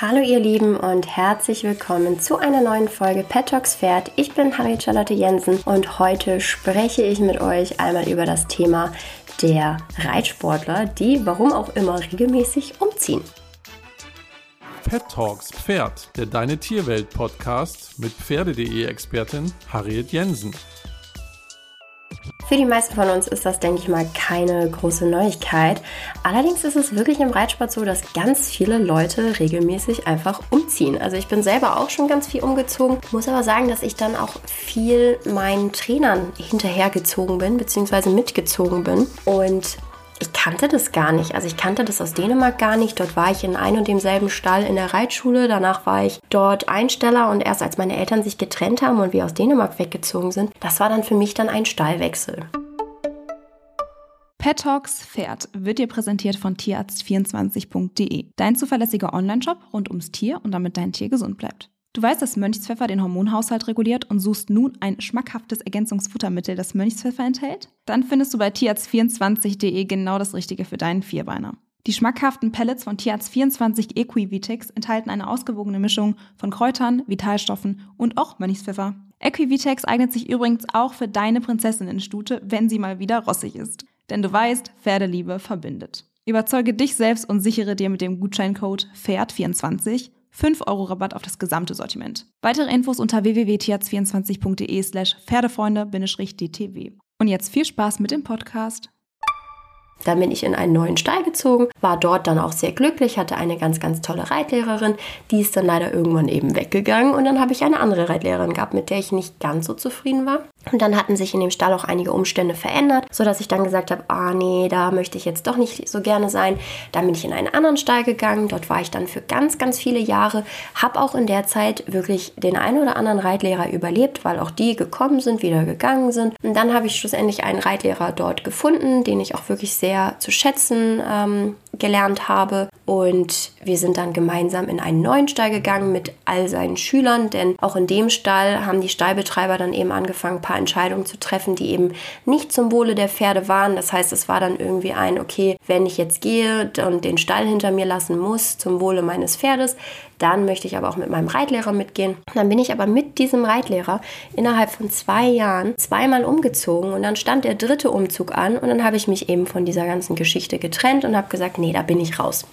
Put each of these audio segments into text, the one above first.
Hallo ihr Lieben und herzlich willkommen zu einer neuen Folge Pet Talks Pferd. Ich bin Harriet Charlotte Jensen und heute spreche ich mit euch einmal über das Thema der Reitsportler, die warum auch immer regelmäßig umziehen. Pet Talks Pferd, der Deine Tierwelt Podcast mit Pferde.de Expertin Harriet Jensen. Für die meisten von uns ist das, denke ich mal, keine große Neuigkeit. Allerdings ist es wirklich im Reitsport so, dass ganz viele Leute regelmäßig einfach umziehen. Also ich bin selber auch schon ganz viel umgezogen, muss aber sagen, dass ich dann auch viel meinen Trainern hinterhergezogen bin, beziehungsweise mitgezogen bin. Und ich kannte das gar nicht. Also ich kannte das aus Dänemark gar nicht. Dort war ich in ein und demselben Stall in der Reitschule. Danach war ich dort Einsteller und erst als meine Eltern sich getrennt haben und wir aus Dänemark weggezogen sind, das war dann für mich dann ein Stallwechsel. Pet Talks Pferd wird dir präsentiert von tierarzt24.de, dein zuverlässiger Online-Shop rund ums Tier und damit dein Tier gesund bleibt. Du weißt, dass Mönchspfeffer den Hormonhaushalt reguliert und suchst nun ein schmackhaftes Ergänzungsfuttermittel, das Mönchspfeffer enthält? Dann findest du bei tierarzt24.de genau das Richtige für deinen Vierbeiner. Die schmackhaften Pellets von Tierarzt24 Equivitex enthalten eine ausgewogene Mischung von Kräutern, Vitalstoffen und auch Mönchspfeffer. Equivitex eignet sich übrigens auch für deine Prinzessinnenstute, wenn sie mal wieder rossig ist. Denn du weißt, Pferdeliebe verbindet. Überzeuge dich selbst und sichere dir mit dem Gutscheincode PFERD24 5 Euro Rabatt auf das gesamte Sortiment. Weitere Infos unter www.tierarzt24.de slash Pferdefreunde-dtw. Und jetzt viel Spaß mit dem Podcast. Dann bin ich in einen neuen Stall gezogen, war dort dann auch sehr glücklich, hatte eine ganz, ganz tolle Reitlehrerin. Die ist dann leider irgendwann eben weggegangen und dann habe ich eine andere Reitlehrerin gehabt, mit der ich nicht ganz so zufrieden war. Und dann hatten sich in dem Stall auch einige Umstände verändert, sodass ich dann gesagt habe, ah nee, da möchte ich jetzt doch nicht so gerne sein. Dann bin ich in einen anderen Stall gegangen, dort war ich dann für ganz, ganz viele Jahre, habe auch in der Zeit wirklich den einen oder anderen Reitlehrer überlebt, weil auch die gekommen sind, wieder gegangen sind. Und dann habe ich schlussendlich einen Reitlehrer dort gefunden, den ich auch wirklich sehr zu schätzen ähm, gelernt habe. Und wir sind dann gemeinsam in einen neuen Stall gegangen mit all seinen Schülern, denn auch in dem Stall haben die Stallbetreiber dann eben angefangen, ein paar Entscheidungen zu treffen, die eben nicht zum Wohle der Pferde waren. Das heißt, es war dann irgendwie ein, okay, wenn ich jetzt gehe und den Stall hinter mir lassen muss zum Wohle meines Pferdes, dann möchte ich aber auch mit meinem Reitlehrer mitgehen. Dann bin ich aber mit diesem Reitlehrer innerhalb von zwei Jahren zweimal umgezogen und dann stand der dritte Umzug an und dann habe ich mich eben von dieser ganzen Geschichte getrennt und habe gesagt, nee, da bin ich raus.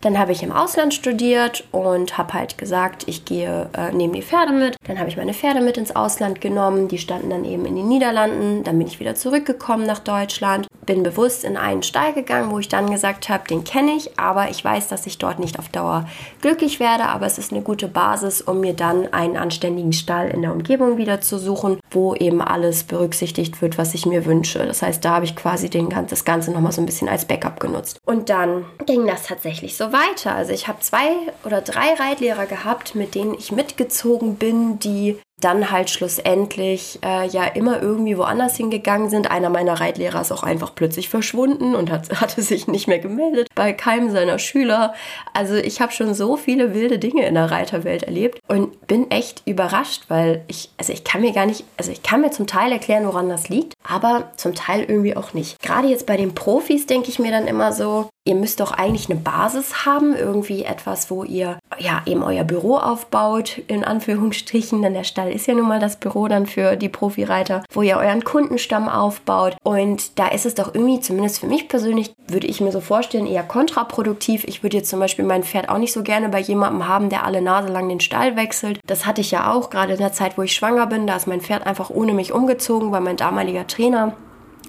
Dann habe ich im Ausland studiert und habe halt gesagt, ich gehe, äh, nehme die Pferde mit. Dann habe ich meine Pferde mit ins Ausland genommen. Die standen dann eben in den Niederlanden. Dann bin ich wieder zurückgekommen nach Deutschland. Bin bewusst in einen Stall gegangen, wo ich dann gesagt habe, den kenne ich, aber ich weiß, dass ich dort nicht auf Dauer glücklich werde. Aber es ist eine gute Basis, um mir dann einen anständigen Stall in der Umgebung wieder zu suchen, wo eben alles berücksichtigt wird, was ich mir wünsche. Das heißt, da habe ich quasi den, das Ganze nochmal so ein bisschen als Backup genutzt. Und dann ging das tatsächlich so weiter. Also ich habe zwei oder drei Reitlehrer gehabt, mit denen ich mitgezogen bin, die dann halt schlussendlich äh, ja immer irgendwie woanders hingegangen sind. Einer meiner Reitlehrer ist auch einfach plötzlich verschwunden und hat, hatte sich nicht mehr gemeldet bei keinem seiner Schüler. Also ich habe schon so viele wilde Dinge in der Reiterwelt erlebt und bin echt überrascht, weil ich, also ich kann mir gar nicht, also ich kann mir zum Teil erklären, woran das liegt, aber zum Teil irgendwie auch nicht. Gerade jetzt bei den Profis denke ich mir dann immer so, ihr müsst doch eigentlich eine Basis haben, irgendwie etwas, wo ihr ja eben euer Büro aufbaut, in Anführungsstrichen, denn der Stall ist ja nun mal das Büro dann für die Profireiter, wo ihr euren Kundenstamm aufbaut. Und da ist es doch irgendwie, zumindest für mich persönlich, würde ich mir so vorstellen, eher kontraproduktiv. Ich würde jetzt zum Beispiel mein Pferd auch nicht so gerne bei jemandem haben, der alle Nase lang den Stall wechselt. Das hatte ich ja auch, gerade in der Zeit, wo ich schwanger bin. Da ist mein Pferd einfach ohne mich umgezogen, weil mein damaliger Trainer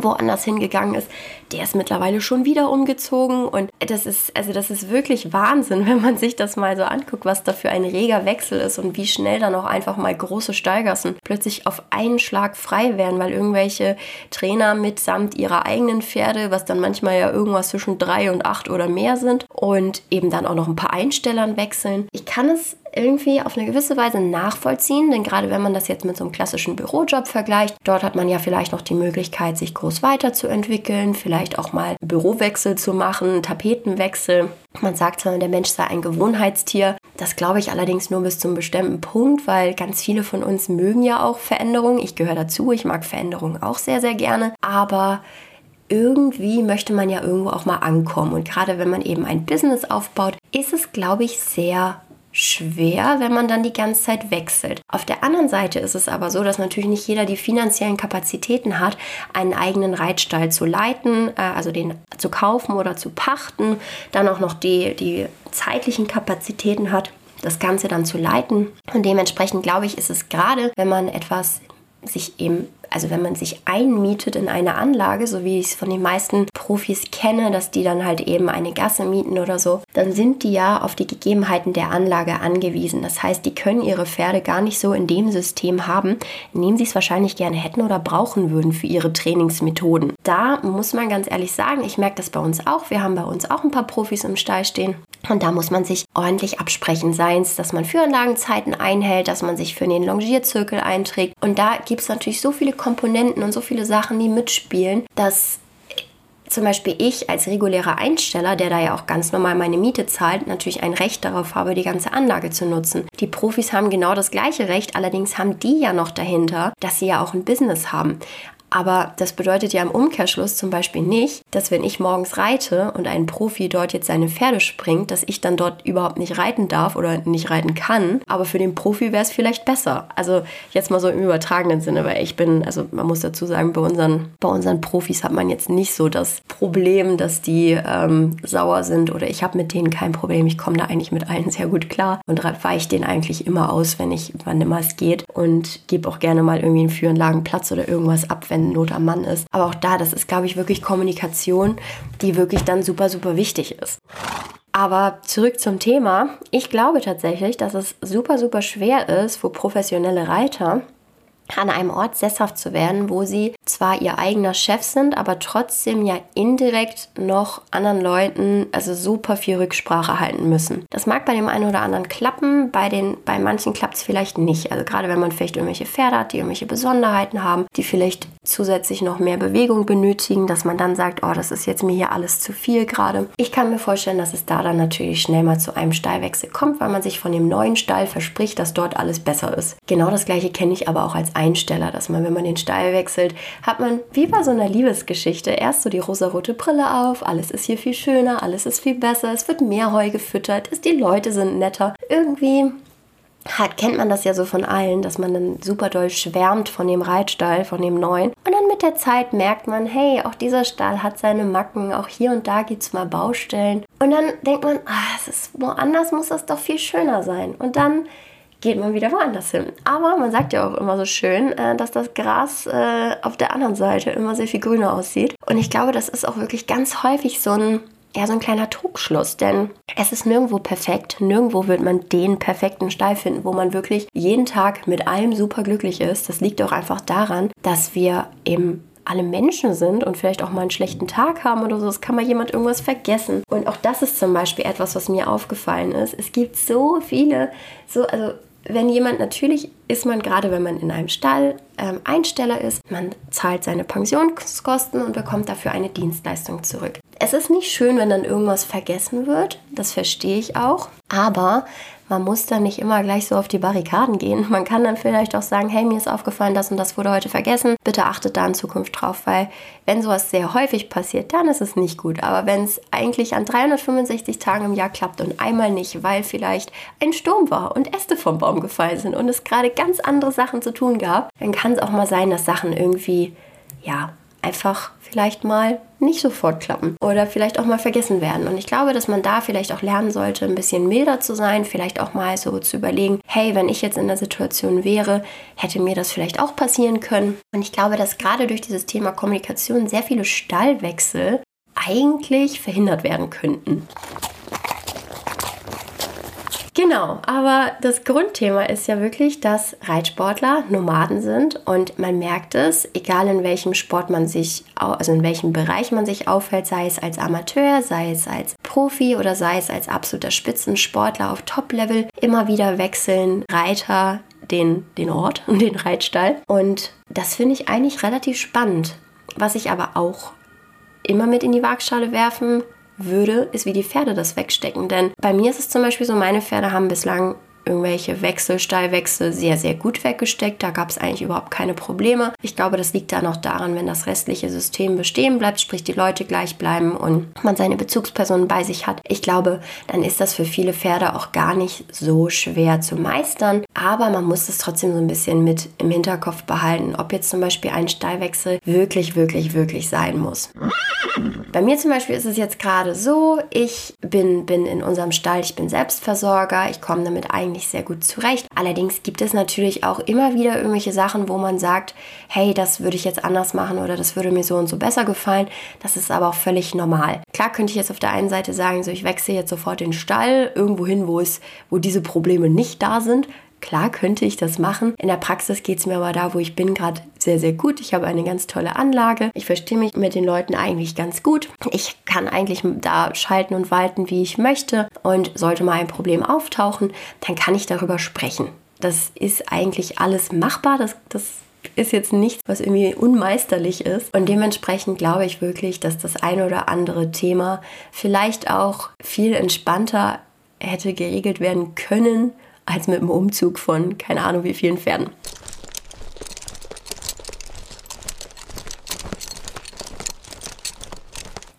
woanders hingegangen ist, der ist mittlerweile schon wieder umgezogen und das ist also das ist wirklich Wahnsinn, wenn man sich das mal so anguckt, was da für ein reger Wechsel ist und wie schnell dann auch einfach mal große Steigassen plötzlich auf einen Schlag frei werden, weil irgendwelche Trainer mitsamt ihrer eigenen Pferde, was dann manchmal ja irgendwas zwischen drei und acht oder mehr sind und eben dann auch noch ein paar Einstellern wechseln. Ich kann es irgendwie auf eine gewisse Weise nachvollziehen, denn gerade wenn man das jetzt mit so einem klassischen Bürojob vergleicht, dort hat man ja vielleicht noch die Möglichkeit, sich groß weiterzuentwickeln, vielleicht auch mal Bürowechsel zu machen, Tapetenwechsel. Man sagt zwar, der Mensch sei ein Gewohnheitstier, Das glaube ich allerdings nur bis zum bestimmten Punkt, weil ganz viele von uns mögen ja auch Veränderungen. Ich gehöre dazu, ich mag Veränderungen auch sehr, sehr gerne. Aber irgendwie möchte man ja irgendwo auch mal ankommen. Und gerade wenn man eben ein Business aufbaut, ist es, glaube ich, sehr schwer, wenn man dann die ganze Zeit wechselt. Auf der anderen Seite ist es aber so, dass natürlich nicht jeder die finanziellen Kapazitäten hat, einen eigenen Reitstall zu leiten, äh, also den zu kaufen oder zu pachten, dann auch noch die, die zeitlichen Kapazitäten hat, das Ganze dann zu leiten. Und dementsprechend glaube ich, ist es gerade, wenn man etwas sich eben also wenn man sich einmietet in eine Anlage, so wie ich es von den meisten Profis kenne, dass die dann halt eben eine Gasse mieten oder so, dann sind die ja auf die Gegebenheiten der Anlage angewiesen. Das heißt, die können ihre Pferde gar nicht so in dem System haben, in dem sie es wahrscheinlich gerne hätten oder brauchen würden für ihre Trainingsmethoden. Da muss man ganz ehrlich sagen, ich merke das bei uns auch. Wir haben bei uns auch ein paar Profis im Stall stehen. Und da muss man sich ordentlich absprechen, seien es, dass man Führanlagenzeiten einhält, dass man sich für den Longierzirkel einträgt. Und da gibt es natürlich so viele Komponenten und so viele Sachen, die mitspielen, dass zum Beispiel ich als regulärer Einsteller, der da ja auch ganz normal meine Miete zahlt, natürlich ein Recht darauf habe, die ganze Anlage zu nutzen. Die Profis haben genau das gleiche Recht, allerdings haben die ja noch dahinter, dass sie ja auch ein Business haben. Aber das bedeutet ja im Umkehrschluss zum Beispiel nicht, dass wenn ich morgens reite und ein Profi dort jetzt seine Pferde springt, dass ich dann dort überhaupt nicht reiten darf oder nicht reiten kann. Aber für den Profi wäre es vielleicht besser. Also jetzt mal so im übertragenen Sinne, weil ich bin, also man muss dazu sagen, bei unseren, bei unseren Profis hat man jetzt nicht so das Problem, dass die ähm, sauer sind oder ich habe mit denen kein Problem. Ich komme da eigentlich mit allen sehr gut klar und weiche den eigentlich immer aus, wenn ich, wann immer es geht und gebe auch gerne mal irgendwie einen Führenlagenplatz oder irgendwas ab, wenn wenn Not am Mann ist. Aber auch da, das ist, glaube ich, wirklich Kommunikation, die wirklich dann super, super wichtig ist. Aber zurück zum Thema. Ich glaube tatsächlich, dass es super, super schwer ist für professionelle Reiter, an einem Ort sesshaft zu werden, wo sie zwar ihr eigener Chef sind, aber trotzdem ja indirekt noch anderen Leuten also super viel Rücksprache halten müssen. Das mag bei dem einen oder anderen klappen, bei, den, bei manchen klappt es vielleicht nicht. Also gerade wenn man vielleicht irgendwelche Pferde hat, die irgendwelche Besonderheiten haben, die vielleicht zusätzlich noch mehr Bewegung benötigen, dass man dann sagt, oh, das ist jetzt mir hier alles zu viel gerade. Ich kann mir vorstellen, dass es da dann natürlich schnell mal zu einem Stallwechsel kommt, weil man sich von dem neuen Stall verspricht, dass dort alles besser ist. Genau das gleiche kenne ich aber auch als Einsteller, dass man, wenn man den Stall wechselt, hat man wie bei so einer Liebesgeschichte erst so die rosarote Brille auf, alles ist hier viel schöner, alles ist viel besser, es wird mehr Heu gefüttert, die Leute sind netter. Irgendwie hat, kennt man das ja so von allen, dass man dann super doll schwärmt von dem Reitstall, von dem neuen. Und dann mit der Zeit merkt man, hey, auch dieser Stall hat seine Macken, auch hier und da gibt es mal Baustellen. Und dann denkt man, ah, es ist, woanders muss das doch viel schöner sein. Und dann geht man wieder woanders hin. Aber man sagt ja auch immer so schön, äh, dass das Gras äh, auf der anderen Seite immer sehr viel grüner aussieht. Und ich glaube, das ist auch wirklich ganz häufig so ein ja, so ein kleiner Trugschluss, denn es ist nirgendwo perfekt. Nirgendwo wird man den perfekten Stall finden, wo man wirklich jeden Tag mit allem super glücklich ist. Das liegt auch einfach daran, dass wir eben alle Menschen sind und vielleicht auch mal einen schlechten Tag haben oder so. Es kann mal jemand irgendwas vergessen. Und auch das ist zum Beispiel etwas, was mir aufgefallen ist. Es gibt so viele, so, also wenn jemand natürlich ist man gerade, wenn man in einem Stall ähm, Einsteller ist, man zahlt seine Pensionskosten und bekommt dafür eine Dienstleistung zurück. Es ist nicht schön, wenn dann irgendwas vergessen wird, das verstehe ich auch, aber man muss dann nicht immer gleich so auf die Barrikaden gehen. Man kann dann vielleicht auch sagen, hey, mir ist aufgefallen, das und das wurde heute vergessen. Bitte achtet da in Zukunft drauf, weil wenn sowas sehr häufig passiert, dann ist es nicht gut. Aber wenn es eigentlich an 365 Tagen im Jahr klappt und einmal nicht, weil vielleicht ein Sturm war und Äste vom Baum gefallen sind und es gerade ganz andere Sachen zu tun gab, dann kann es auch mal sein, dass Sachen irgendwie, ja, einfach vielleicht mal nicht sofort klappen oder vielleicht auch mal vergessen werden. Und ich glaube, dass man da vielleicht auch lernen sollte, ein bisschen milder zu sein, vielleicht auch mal so zu überlegen, hey, wenn ich jetzt in der Situation wäre, hätte mir das vielleicht auch passieren können. Und ich glaube, dass gerade durch dieses Thema Kommunikation sehr viele Stallwechsel eigentlich verhindert werden könnten. Genau, aber das Grundthema ist ja wirklich, dass Reitsportler Nomaden sind und man merkt es, egal in welchem Sport man sich, also in welchem Bereich man sich aufhält, sei es als Amateur, sei es als Profi oder sei es als absoluter Spitzensportler auf Top-Level, immer wieder wechseln Reiter den, den Ort und den Reitstall. Und das finde ich eigentlich relativ spannend. Was ich aber auch immer mit in die Waagschale werfen würde, ist, wie die Pferde das wegstecken. Denn bei mir ist es zum Beispiel so, meine Pferde haben bislang irgendwelche Wechsel, Stallwechsel sehr, sehr gut weggesteckt. Da gab es eigentlich überhaupt keine Probleme. Ich glaube, das liegt dann auch daran, wenn das restliche System bestehen bleibt, sprich die Leute gleich bleiben und man seine Bezugspersonen bei sich hat. Ich glaube, dann ist das für viele Pferde auch gar nicht so schwer zu meistern. Aber man muss es trotzdem so ein bisschen mit im Hinterkopf behalten, ob jetzt zum Beispiel ein Stallwechsel wirklich, wirklich, wirklich sein muss. Bei mir zum Beispiel ist es jetzt gerade so, ich bin, bin in unserem Stall, ich bin Selbstversorger, ich komme damit eigentlich sehr gut zurecht. Allerdings gibt es natürlich auch immer wieder irgendwelche Sachen, wo man sagt, hey, das würde ich jetzt anders machen oder das würde mir so und so besser gefallen. Das ist aber auch völlig normal. Klar könnte ich jetzt auf der einen Seite sagen, so ich wechsle jetzt sofort den Stall irgendwo hin, wo es, wo diese Probleme nicht da sind. Klar könnte ich das machen. In der Praxis geht es mir aber da, wo ich bin, gerade sehr, sehr gut. Ich habe eine ganz tolle Anlage. Ich verstehe mich mit den Leuten eigentlich ganz gut. Ich kann eigentlich da schalten und walten, wie ich möchte. Und sollte mal ein Problem auftauchen, dann kann ich darüber sprechen. Das ist eigentlich alles machbar. Das, das ist jetzt nichts, was irgendwie unmeisterlich ist. Und dementsprechend glaube ich wirklich, dass das eine oder andere Thema vielleicht auch viel entspannter hätte geregelt werden können, als mit dem Umzug von keine Ahnung wie vielen Pferden.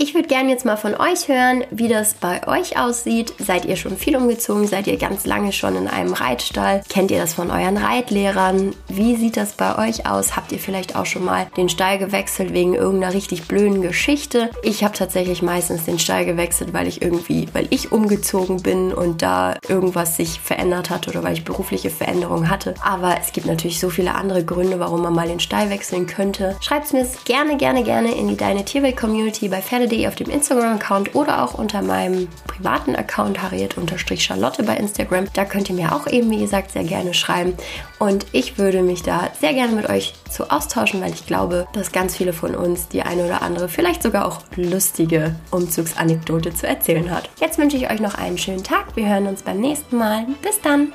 Ich würde gerne jetzt mal von euch hören, wie das bei euch aussieht. Seid ihr schon viel umgezogen? Seid ihr ganz lange schon in einem Reitstall? Kennt ihr das von euren Reitlehrern? Wie sieht das bei euch aus? Habt ihr vielleicht auch schon mal den Stall gewechselt wegen irgendeiner richtig blöden Geschichte? Ich habe tatsächlich meistens den Stall gewechselt, weil ich irgendwie, weil ich umgezogen bin und da irgendwas sich verändert hat oder weil ich berufliche Veränderungen hatte. Aber es gibt natürlich so viele andere Gründe, warum man mal den Stall wechseln könnte. Schreibt mir es gerne, gerne, gerne in die Deine Tierwelt-Community bei Pferde harriet.de auf dem Instagram-Account oder auch unter meinem privaten Account harriet-charlotte bei Instagram. Da könnt ihr mir auch eben, wie gesagt, sehr gerne schreiben. Und ich würde mich da sehr gerne mit euch zu austauschen, weil ich glaube, dass ganz viele von uns die eine oder andere, vielleicht sogar auch lustige Umzugsanekdote zu erzählen hat. Jetzt wünsche ich euch noch einen schönen Tag. Wir hören uns beim nächsten Mal. Bis dann!